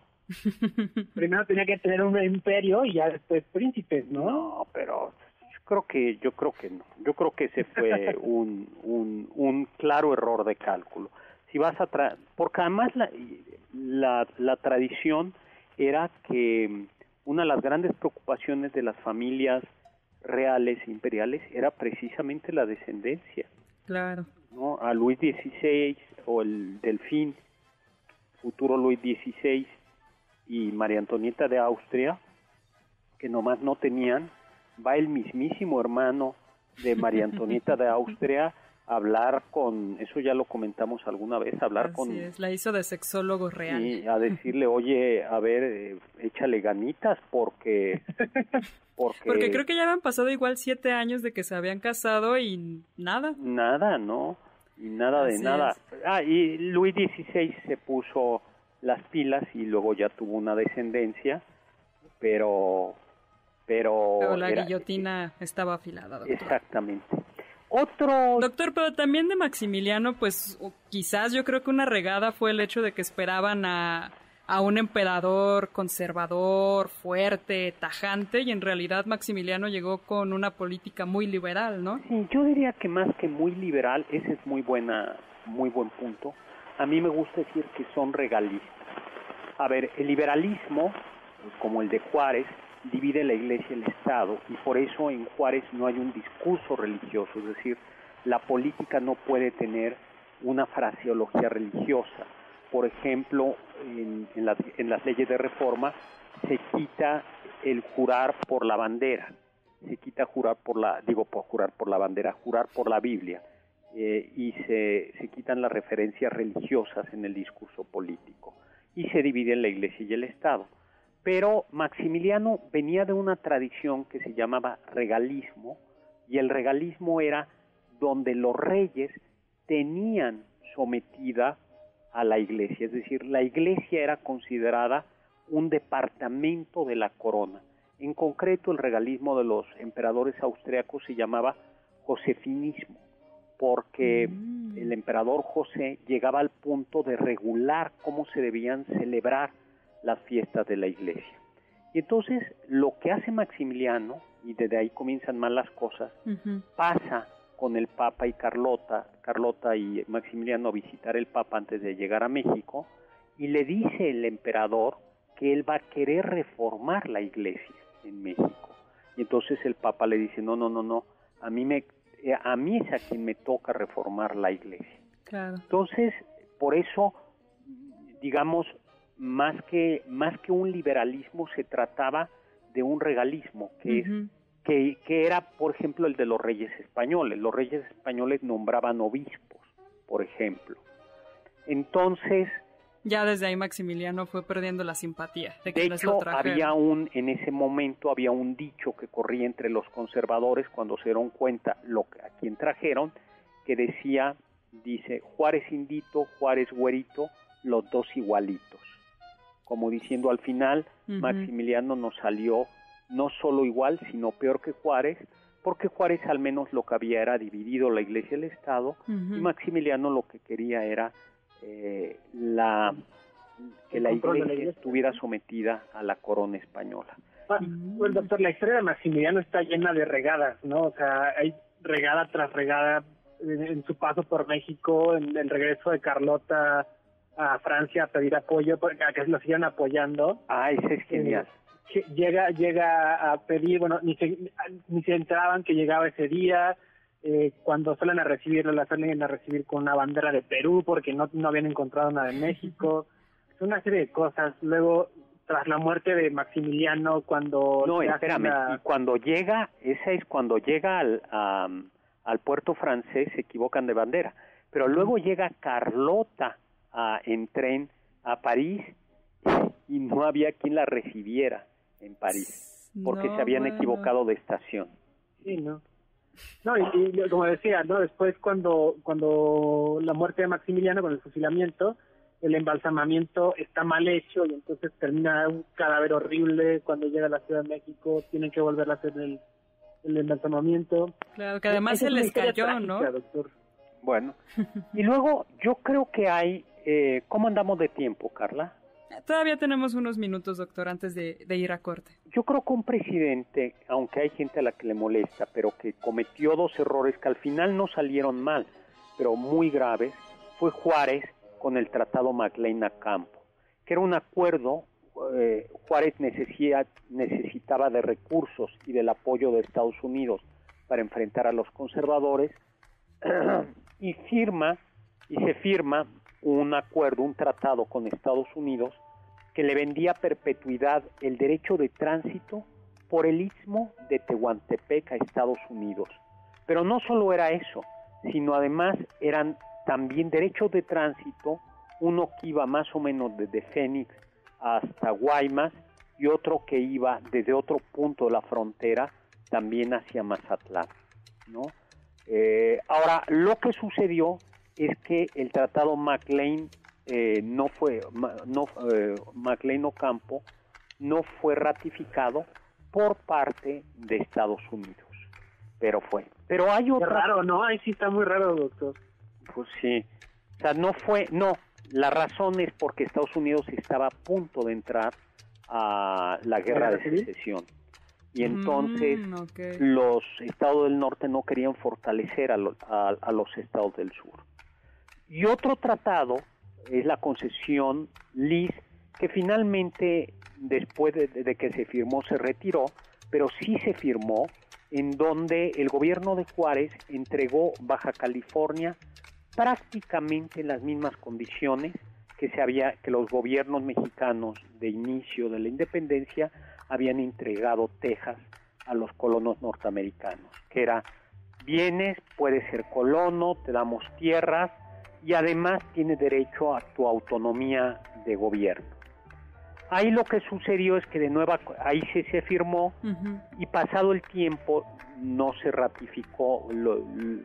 Primero tenía que tener un imperio y ya después príncipes, ¿no? No, pero yo creo que, yo creo que no. Yo creo que ese fue un, un, un claro error de cálculo. Si vas a tra porque además la, la, la tradición era que una de las grandes preocupaciones de las familias reales e imperiales era precisamente la descendencia. Claro. ¿no? A Luis XVI o el Delfín, futuro Luis XVI y María Antonieta de Austria, que nomás no tenían, va el mismísimo hermano de María Antonieta de Austria hablar con, eso ya lo comentamos alguna vez, hablar con... Es, la hizo de sexólogo real. Y a decirle, oye, a ver, eh, échale ganitas porque, porque... Porque creo que ya habían pasado igual siete años de que se habían casado y nada. Nada, ¿no? Y nada de nada. Ah, y Luis XVI se puso las pilas y luego ya tuvo una descendencia, pero... Pero, pero la guillotina estaba afilada. Exactamente. Otro... Doctor, pero también de Maximiliano, pues quizás yo creo que una regada fue el hecho de que esperaban a, a un emperador conservador, fuerte, tajante, y en realidad Maximiliano llegó con una política muy liberal, ¿no? Sí, yo diría que más que muy liberal, ese es muy buena, muy buen punto. A mí me gusta decir que son regalistas. A ver, el liberalismo, como el de Juárez, divide la iglesia y el Estado y por eso en Juárez no hay un discurso religioso, es decir, la política no puede tener una fraseología religiosa. Por ejemplo, en, las leyes de reforma se quita el jurar por la bandera, se quita jurar por la, digo, por jurar por la bandera, jurar por la Biblia, eh, y se, se quitan las referencias religiosas en el discurso político, y se divide la iglesia y el Estado. Pero Maximiliano venía de una tradición que se llamaba regalismo, y el regalismo era donde los reyes tenían sometida a la iglesia, es decir, la iglesia era considerada un departamento de la corona. En concreto, el regalismo de los emperadores austriacos se llamaba josefinismo, porque mm. el emperador José llegaba al punto de regular cómo se debían celebrar las fiestas de la iglesia. Y entonces lo que hace Maximiliano, y desde ahí comienzan mal las cosas, pasa con el Papa y Carlota, Carlota y Maximiliano a visitar el Papa antes de llegar a México, y le dice el emperador que él va a querer reformar la iglesia en México. Y entonces el Papa le dice, no, no, no, no, a mí, me, a mí es a quien me toca reformar la iglesia. Entonces, por eso, digamos, más que, más que un liberalismo se trataba de un regalismo, que, es, que, que era, por ejemplo, el de los reyes españoles. Los reyes españoles nombraban obispos, por ejemplo. Entonces, ya desde ahí Maximiliano fue perdiendo la simpatía de que hecho, había un en ese momento había un dicho que corría entre los conservadores cuando se dieron cuenta lo que a quien trajeron que decía dice Juárez indito, Juárez güerito, los dos igualitos. Como diciendo al final Maximiliano nos salió no solo igual, sino peor que Juárez, porque Juárez al menos lo que había era dividido la iglesia y el Estado, y Maximiliano lo que quería era eh, la que la iglesia, estuviera sometida a la corona española. Ah, pues, doctor, la historia de Maximiliano está llena de regadas, ¿no? O sea, hay regada tras regada en, su paso por México, en el regreso de Carlota a Francia a pedir apoyo, a que lo sigan apoyando. Ah, ese es genial. Eh, llega, llega a pedir, bueno, ni se, ni se enteraban que llegaba ese día, eh, cuando suelen a recibirlo, la suelen a recibir con una bandera de Perú porque no, no habían encontrado nada de México. Es una serie de cosas. Luego, tras la muerte de Maximiliano, cuando... No, espérame, y cuando llega, esa es cuando llega al, al puerto francés, se equivocan de bandera. Pero luego llega Carlota a, en tren a París y no había quien la recibiera en París, porque se habían equivocado de estación. Sí, ¿no? No, y, como decía, ¿no? Después cuando, cuando la muerte de Maximiliano con el fusilamiento, el embalsamamiento está mal hecho y entonces termina un cadáver horrible cuando llega a la Ciudad de México, tienen que volver a hacer el, el embalsamamiento. Claro, que además se les cayó, ¿no? Bueno, y luego yo creo que hay, eh, ¿cómo andamos de tiempo, Carla? Todavía tenemos unos minutos, doctor, antes de, ir a corte. Yo creo que un presidente, aunque hay gente a la que le molesta, pero que cometió dos errores que al final no salieron mal, pero muy graves, fue Juárez con el Tratado MacLean-Campo, que era un acuerdo, eh, Juárez necesitaba de recursos y del apoyo de Estados Unidos para enfrentar a los conservadores, y firma, y se firma un acuerdo, un tratado con Estados Unidos que le vendía perpetuidad el derecho de tránsito por el istmo de Tehuantepec a Estados Unidos. Pero no solo era eso, sino además eran también derechos de tránsito, uno que iba más o menos desde Fénix hasta Guaymas y otro que iba desde otro punto de la frontera también hacia Mazatlán. ¿no? Eh, ahora, lo que sucedió es que el tratado MacLean eh, no fue no eh, MacLean Ocampo no fue ratificado por parte de Estados Unidos pero fue. Pero hay otra raro no ahí sí está muy raro doctor. Pues sí. O sea no fue no. La razón es porque Estados Unidos estaba a punto de entrar a la guerra de secesión. Y entonces mm, los estados del norte no querían fortalecer a, a los estados del sur y otro tratado es la concesión LIS, que finalmente, después de, que se firmó, se retiró, pero sí se firmó, en donde el gobierno de Juárez entregó Baja California prácticamente en las mismas condiciones que se había que los gobiernos mexicanos de inicio de la independencia habían entregado Texas a los colonos norteamericanos, que era vienes, puedes ser colono, te damos tierras, y además tiene derecho a tu autonomía de gobierno. Ahí lo que sucedió es que de nuevo ahí se, se firmó y pasado el tiempo no se ratificó,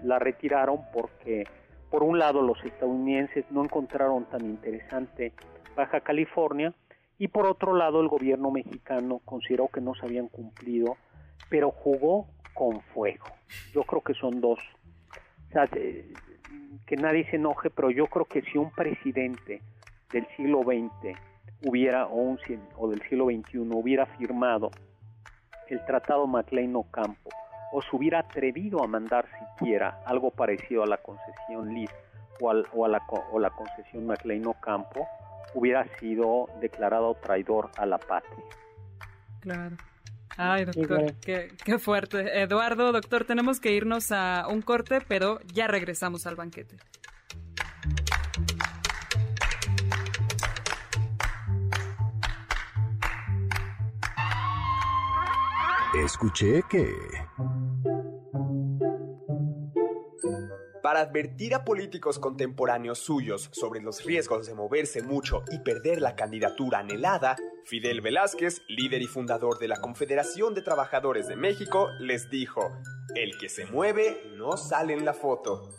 la retiraron porque por un lado los estadounidenses no encontraron tan interesante Baja California Y por otro lado, el gobierno mexicano consideró que no se habían cumplido, pero jugó con fuego. Yo creo que son dos. O que nadie se enoje, pero yo creo que si un presidente del siglo XX hubiera, o, un, o del siglo XXI hubiera firmado el Tratado MacLean-Ocampo, o se hubiera atrevido a mandar siquiera algo parecido a la concesión Liz o, a, la, o la concesión MacLean-Ocampo, hubiera sido declarado traidor a la patria. Claro. Ay, doctor, qué, qué, fuerte. Eduardo, doctor, tenemos que irnos a un corte, pero ya regresamos al banquete. Escuché que... Para advertir a políticos contemporáneos suyos sobre los riesgos de moverse mucho y perder la candidatura anhelada, Fidel Velázquez, líder y fundador de la Confederación de Trabajadores de México, les dijo, el que se mueve no sale en la foto.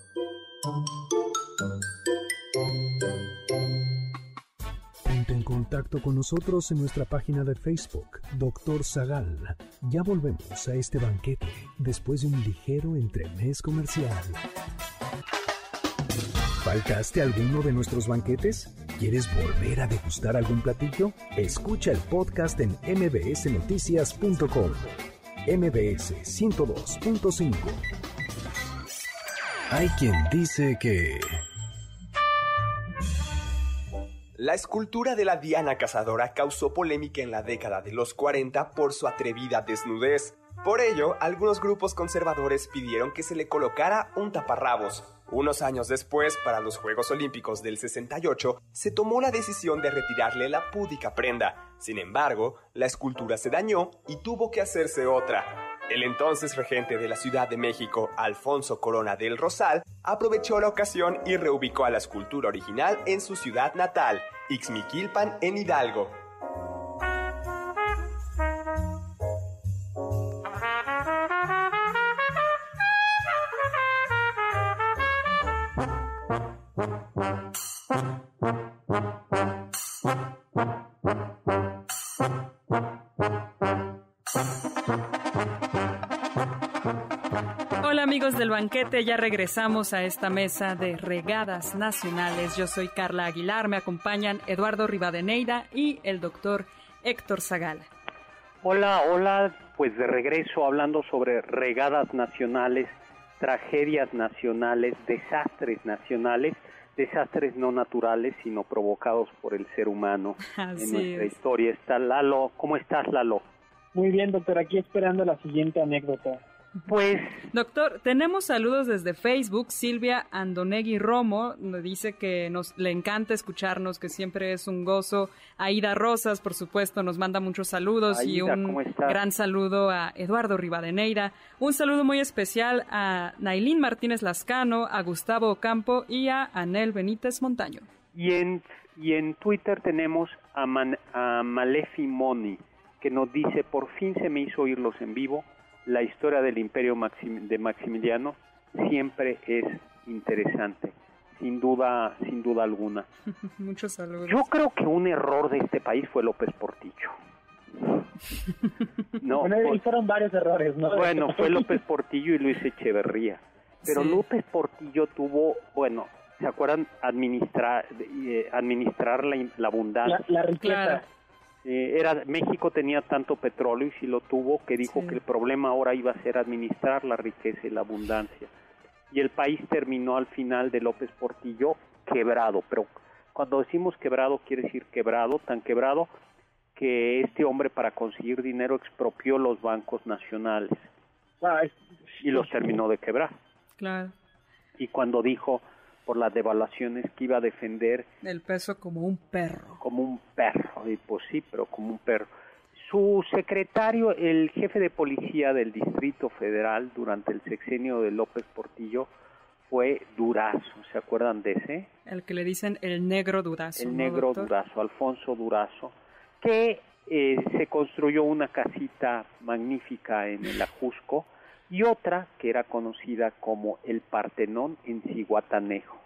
Ponte en contacto con nosotros en nuestra página de Facebook, Doctor Zagal. Ya volvemos a este banquete después de un ligero entremés comercial. ¿Faltaste alguno de nuestros banquetes? ¿Quieres volver a degustar algún platillo? Escucha el podcast en mbsnoticias.com. MBS 102.5. Hay quien dice que... La escultura de la Diana Cazadora causó polémica en la década de los 40 por su atrevida desnudez. Por ello, algunos grupos conservadores pidieron que se le colocara un taparrabos. Unos años después, para los Juegos Olímpicos del 68, se tomó la decisión de retirarle la púdica prenda. Sin embargo, la escultura se dañó y tuvo que hacerse otra. El entonces regente de la Ciudad de México, Alfonso Corona del Rosal, aprovechó la ocasión y reubicó a la escultura original en su ciudad natal, Ixmiquilpan, en Hidalgo. Banquete, ya regresamos a esta mesa de regadas nacionales. Yo soy Carla Aguilar, me acompañan Eduardo Rivadeneira y el doctor Héctor Zagala. Hola, hola, pues de regreso hablando sobre regadas nacionales, tragedias nacionales, desastres nacionales, desastres no naturales, sino provocados por el ser humano en nuestra historia. Está Lalo, ¿cómo estás Lalo? Muy bien, doctor, aquí esperando la siguiente anécdota. Pues. Doctor, tenemos saludos desde Facebook. Silvia Andonegui Romo nos dice que nos le encanta escucharnos, que siempre es un gozo. Aida Rosas, por supuesto, nos manda muchos saludos y un gran saludo a Eduardo Rivadeneira. Un saludo muy especial a Nailín Martínez Lascano, a Gustavo Ocampo y a Anel Benítez Montaño. Y en, y en Twitter tenemos a, a Malefi Moni, que nos dice: Por fin se me hizo oírlos en vivo la historia del imperio de Maximiliano siempre es interesante, sin duda, sin duda alguna. Muchos saludos. Yo creo que un error de este país fue López Portillo. no, bueno, fueron varios errores, ¿no? Bueno, fue López Portillo y Luis Echeverría. Pero López Portillo tuvo, bueno, ¿se acuerdan? Administrar, eh, administrar la, la abundancia. La, riqueza. Eh, era México tenía tanto petróleo y si lo tuvo que dijo que el problema ahora iba a ser administrar la riqueza y la abundancia. Y el país terminó al final de López Portillo quebrado pero cuando decimos quebrado quiere decir quebrado tan quebrado que este hombre para conseguir dinero expropió los bancos nacionales ah, y los terminó de quebrar. Claro. Y cuando dijo por las devaluaciones que iba a defender. El peso como un perro. Como un perro, y pues sí, pero como un perro. Su secretario, el jefe de policía del Distrito Federal durante el sexenio de López Portillo fue Durazo, ¿se acuerdan de ese? El que le dicen el negro Durazo. El negro Durazo, Alfonso Durazo, que eh, se construyó una casita magnífica en el Ajusco, y otra que era conocida como el Partenón en Ciguatanejo,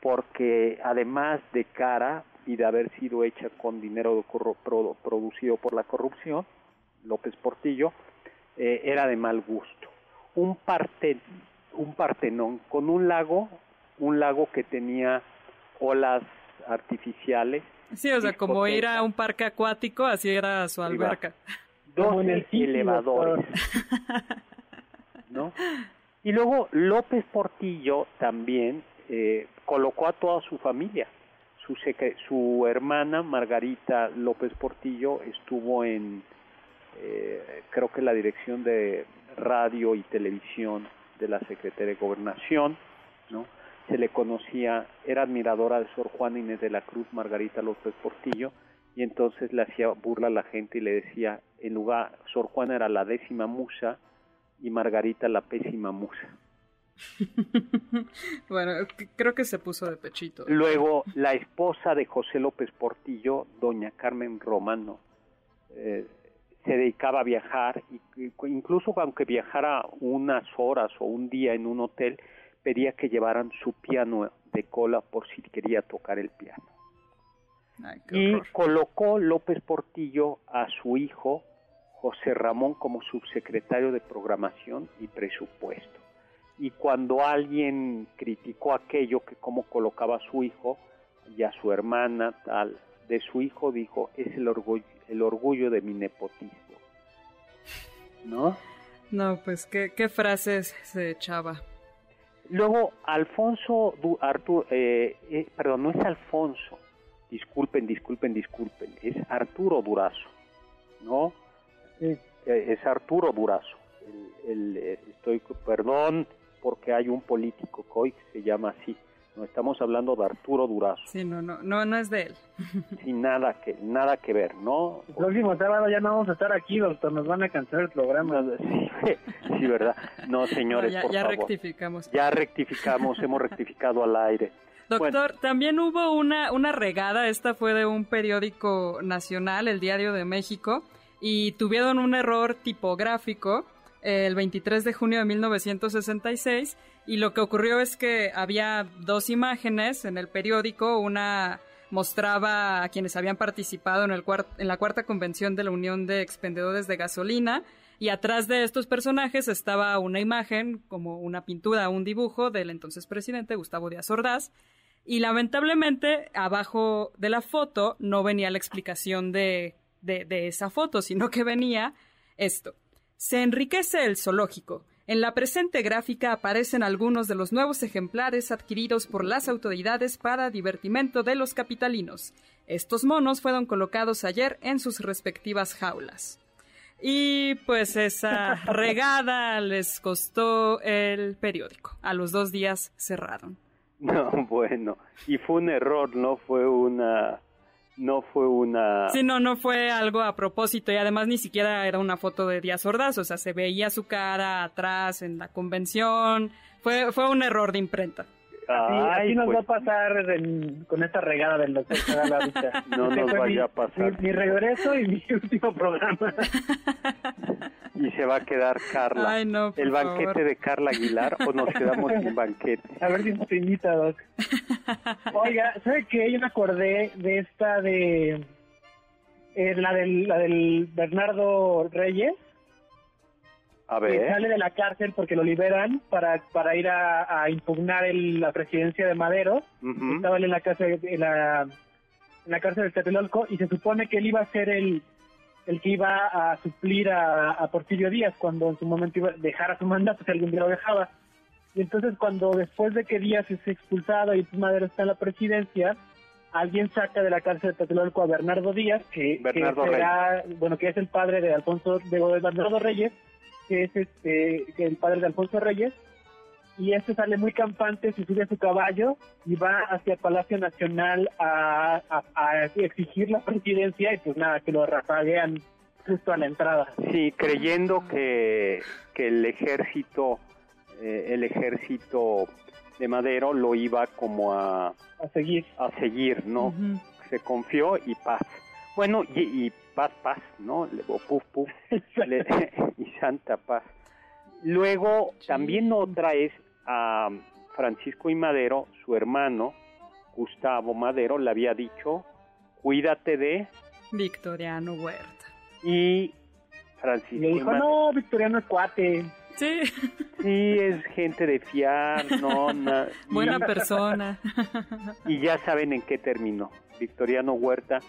porque además de cara y de haber sido hecha con dinero producido por la corrupción, López Portillo, eh, era de mal gusto. Un, parte, un partenón con un lago, un lago que tenía olas artificiales. Sí, o sea, como ir a un parque acuático, así era su alberca. Dos elevadores. ¿No? Y luego López Portillo también eh, colocó a toda su familia. Su, su hermana Margarita López Portillo estuvo en, eh, creo que la dirección de radio y televisión de la Secretaría de Gobernación, ¿no? Se le conocía, era admiradora de Sor Juana Inés de la Cruz Margarita López Portillo, y entonces le hacía burla a la gente y le decía, en lugar, Sor Juana era la décima musa y Margarita la pésima musa. bueno, creo que se puso de pechito. Luego, la esposa de José López Portillo, doña Carmen Romano, eh, se dedicaba a viajar, y, incluso aunque viajara unas horas o un día en un hotel, pedía que llevaran su piano de cola por si quería tocar el piano. y colocó López Portillo a su hijo José Ramón como subsecretario de programación y presupuesto. Y cuando alguien criticó aquello que cómo colocaba a su hijo y a su hermana tal de su hijo dijo es el orgullo el orgullo de mi nepotismo. ¿No? No, pues qué, qué frases se echaba. Luego, Alfonso, Arturo, eh, eh, perdón, no es Alfonso, disculpen, disculpen, disculpen, es Arturo Durazo, ¿no? Eh, es Arturo Durazo. El, eh, estoy, perdón, porque hay un político que hoy se llama así. No estamos hablando de Arturo Durazo. Sí, no, no, no, no es de él. Sin nada que, nada que ver, ¿no? El próximo sábado ya no vamos a estar aquí, doctor, nos van a cancelar el programa. Sí, verdad. No, señores, ya, por ya rectificamos. Ya rectificamos, hemos rectificado al aire. Doctor, también hubo una, una regada, esta fue de un periódico nacional, el Diario de México, y tuvieron un error tipográfico el 23 de junio de 1966 y lo que ocurrió es que había dos imágenes en el periódico, una mostraba a quienes habían participado en, el en la cuarta convención de la Unión de Expendedores de Gasolina y atrás de estos personajes estaba una imagen como una pintura, un dibujo del entonces presidente Gustavo Díaz Ordaz y lamentablemente abajo de la foto no venía la explicación de de, esa foto, sino que venía esto. Se enriquece el zoológico. En la presente gráfica aparecen algunos de los nuevos ejemplares adquiridos por las autoridades para divertimento de los capitalinos. Estos monos fueron colocados ayer en sus respectivas jaulas. Y pues esa regada les costó el periódico. A los dos días cerraron. No, bueno, y fue un error, no fue una no fue una... Sí, no, no fue algo a propósito y además ni siquiera era una foto de Díaz Ordaz, o sea, se veía su cara atrás en la convención, fue, fue un error de imprenta. Así, nos pues. va a pasar con esta regada del doctor No nos vaya a pasar. Mi, regreso y mi último programa. y se va a quedar Carla. ¿El banquete de Carla Aguilar o nos quedamos sin banquete? A ver si te invita, Doc. Oiga, ¿sabe qué? Yo me acordé de esta de... Eh, la, del, la del Bernardo Reyes que sale de la cárcel porque lo liberan para, para ir a, impugnar la presidencia de Madero. Estaba en la cárcel, en la, en la cárcel del Tlatelolco y se supone que él iba a ser el, el que iba a suplir a, Porfirio Díaz cuando en su momento iba a dejar a su mandato, si algún día lo dejaba. Y entonces cuando después de que Díaz es expulsado y Madero está en la presidencia, alguien saca de la cárcel de Tlatelolco a Bernardo Díaz, que, bueno, que es el padre de Alfonso de Bernardo Reyes, que es este, el padre de Alfonso Reyes, y este sale muy campante, se sube a su caballo y va hacia Palacio Nacional a, exigir la presidencia y pues nada, que lo rafaguean justo a la entrada. Sí, creyendo que, que el ejército, eh, el ejército de Madero lo iba como a, a seguir. A seguir, ¿no? Se confió y paz. Bueno, y, y paz, paz, ¿no? Luego, puf, puf, y santa paz. Luego, también otra es a Francisco y Madero, su hermano, Gustavo Madero, le había dicho cuídate de Victoriano Huerta. Y Francisco. Le dijo, no, Victoriano es cuate. Sí. Sí, es gente de fiar, no, buena persona. Y ya saben en qué terminó. Victoriano Huerta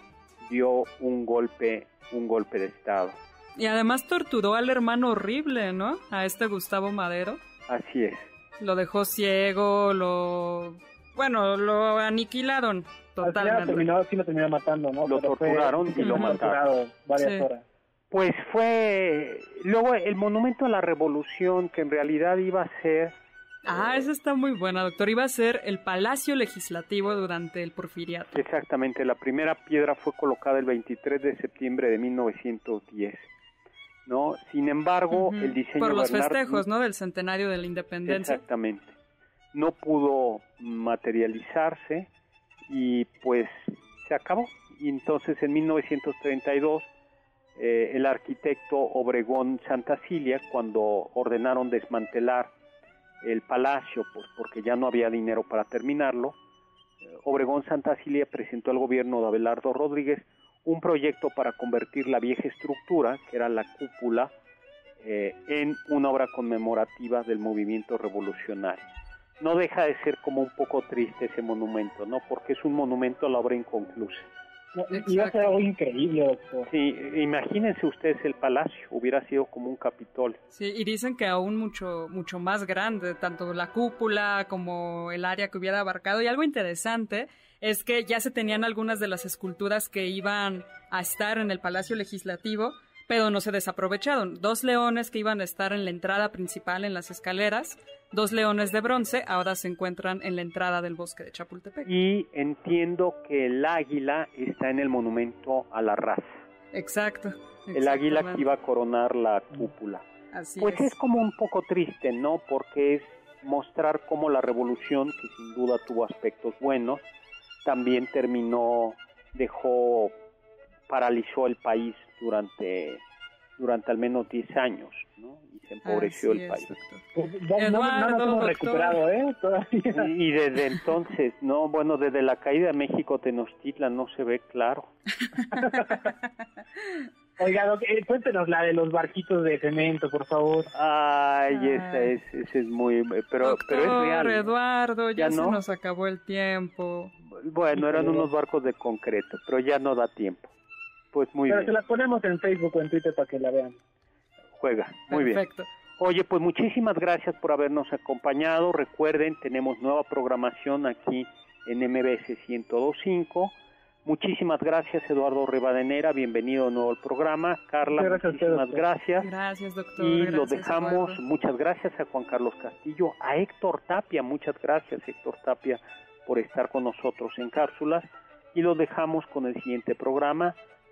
dio un golpe, un golpe de estado. Y además torturó al hermano horrible, ¿no? A este Gustavo Madero. Así es. Lo dejó ciego, lo bueno, lo aniquilaron totalmente. Terminó, sí lo terminó matando, ¿no? Lo torturaron y lo mataron. varias horas. Pues fue luego el monumento a la revolución que en realidad iba a ser Ah, esa está muy buena, doctor. Iba a ser el Palacio Legislativo durante el Porfiriato. Exactamente, la primera piedra fue colocada el 23 de septiembre de 1910. ¿No? Sin embargo, el diseño por los festejos, ¿no? Del centenario de la Independencia. Exactamente. No pudo materializarse y pues se acabó. Y entonces en 1932 eh, el arquitecto Obregón Santa Cilia, cuando ordenaron desmantelar el palacio, pues porque ya no había dinero para terminarlo, eh, Obregón Santa Cilia presentó al gobierno de Abelardo Rodríguez un proyecto para convertir la vieja estructura, que era la cúpula, eh, en una obra conmemorativa del movimiento revolucionario. No deja de ser como un poco triste ese monumento, ¿no? Porque es un monumento a la obra inconclusa. Iba a ser algo increíble, doctor. Sí, imagínense ustedes el palacio, hubiera sido como un capitol. Sí, y dicen que aún mucho, mucho más grande, tanto la cúpula como el área que hubiera abarcado. Y algo interesante es que ya se tenían algunas de las esculturas que iban a estar en el Palacio Legislativo, pero no se desaprovecharon. Dos leones que iban a estar en la entrada principal en las escaleras Dos leones de bronce ahora se encuentran en la entrada del bosque de Chapultepec. Y entiendo que el águila está en el monumento a la raza. Exacto. El águila que iba a coronar la cúpula. Así pues es. como un poco triste, ¿no? Porque es mostrar cómo la revolución, que sin duda tuvo aspectos buenos, también terminó, dejó, paralizó el país durante durante al menos 10 años, ¿no? Y se empobreció el país. Pues ya no, nos hemos recuperado, ¿eh? Todavía. Y, desde entonces, no, bueno, desde la caída de México Tenochtitlan no se ve claro. Oiga, eh, cuéntenos la de los barquitos de cemento, por favor. Ay, esa es, esa es muy, pero, pero es real. Eduardo, ya, se nos acabó el tiempo. Bueno, eran unos barcos de concreto, pero ya no da tiempo. Pues muy Pero bien. se la ponemos en Facebook o en Twitter para que la vean. Juega, muy Perfecto. bien. Oye, pues muchísimas gracias por habernos acompañado. Recuerden, tenemos nueva programación aquí en MBS 1025. Muchísimas gracias, Eduardo Rivadenera. Bienvenido de nuevo al programa. Carla, gracias muchísimas gracias. Gracias, doctor. Y gracias, lo dejamos, Eduardo. muchas gracias a Juan Carlos Castillo, a Héctor Tapia, muchas gracias, Héctor Tapia, por estar con nosotros en cápsulas. Y lo dejamos con el siguiente programa,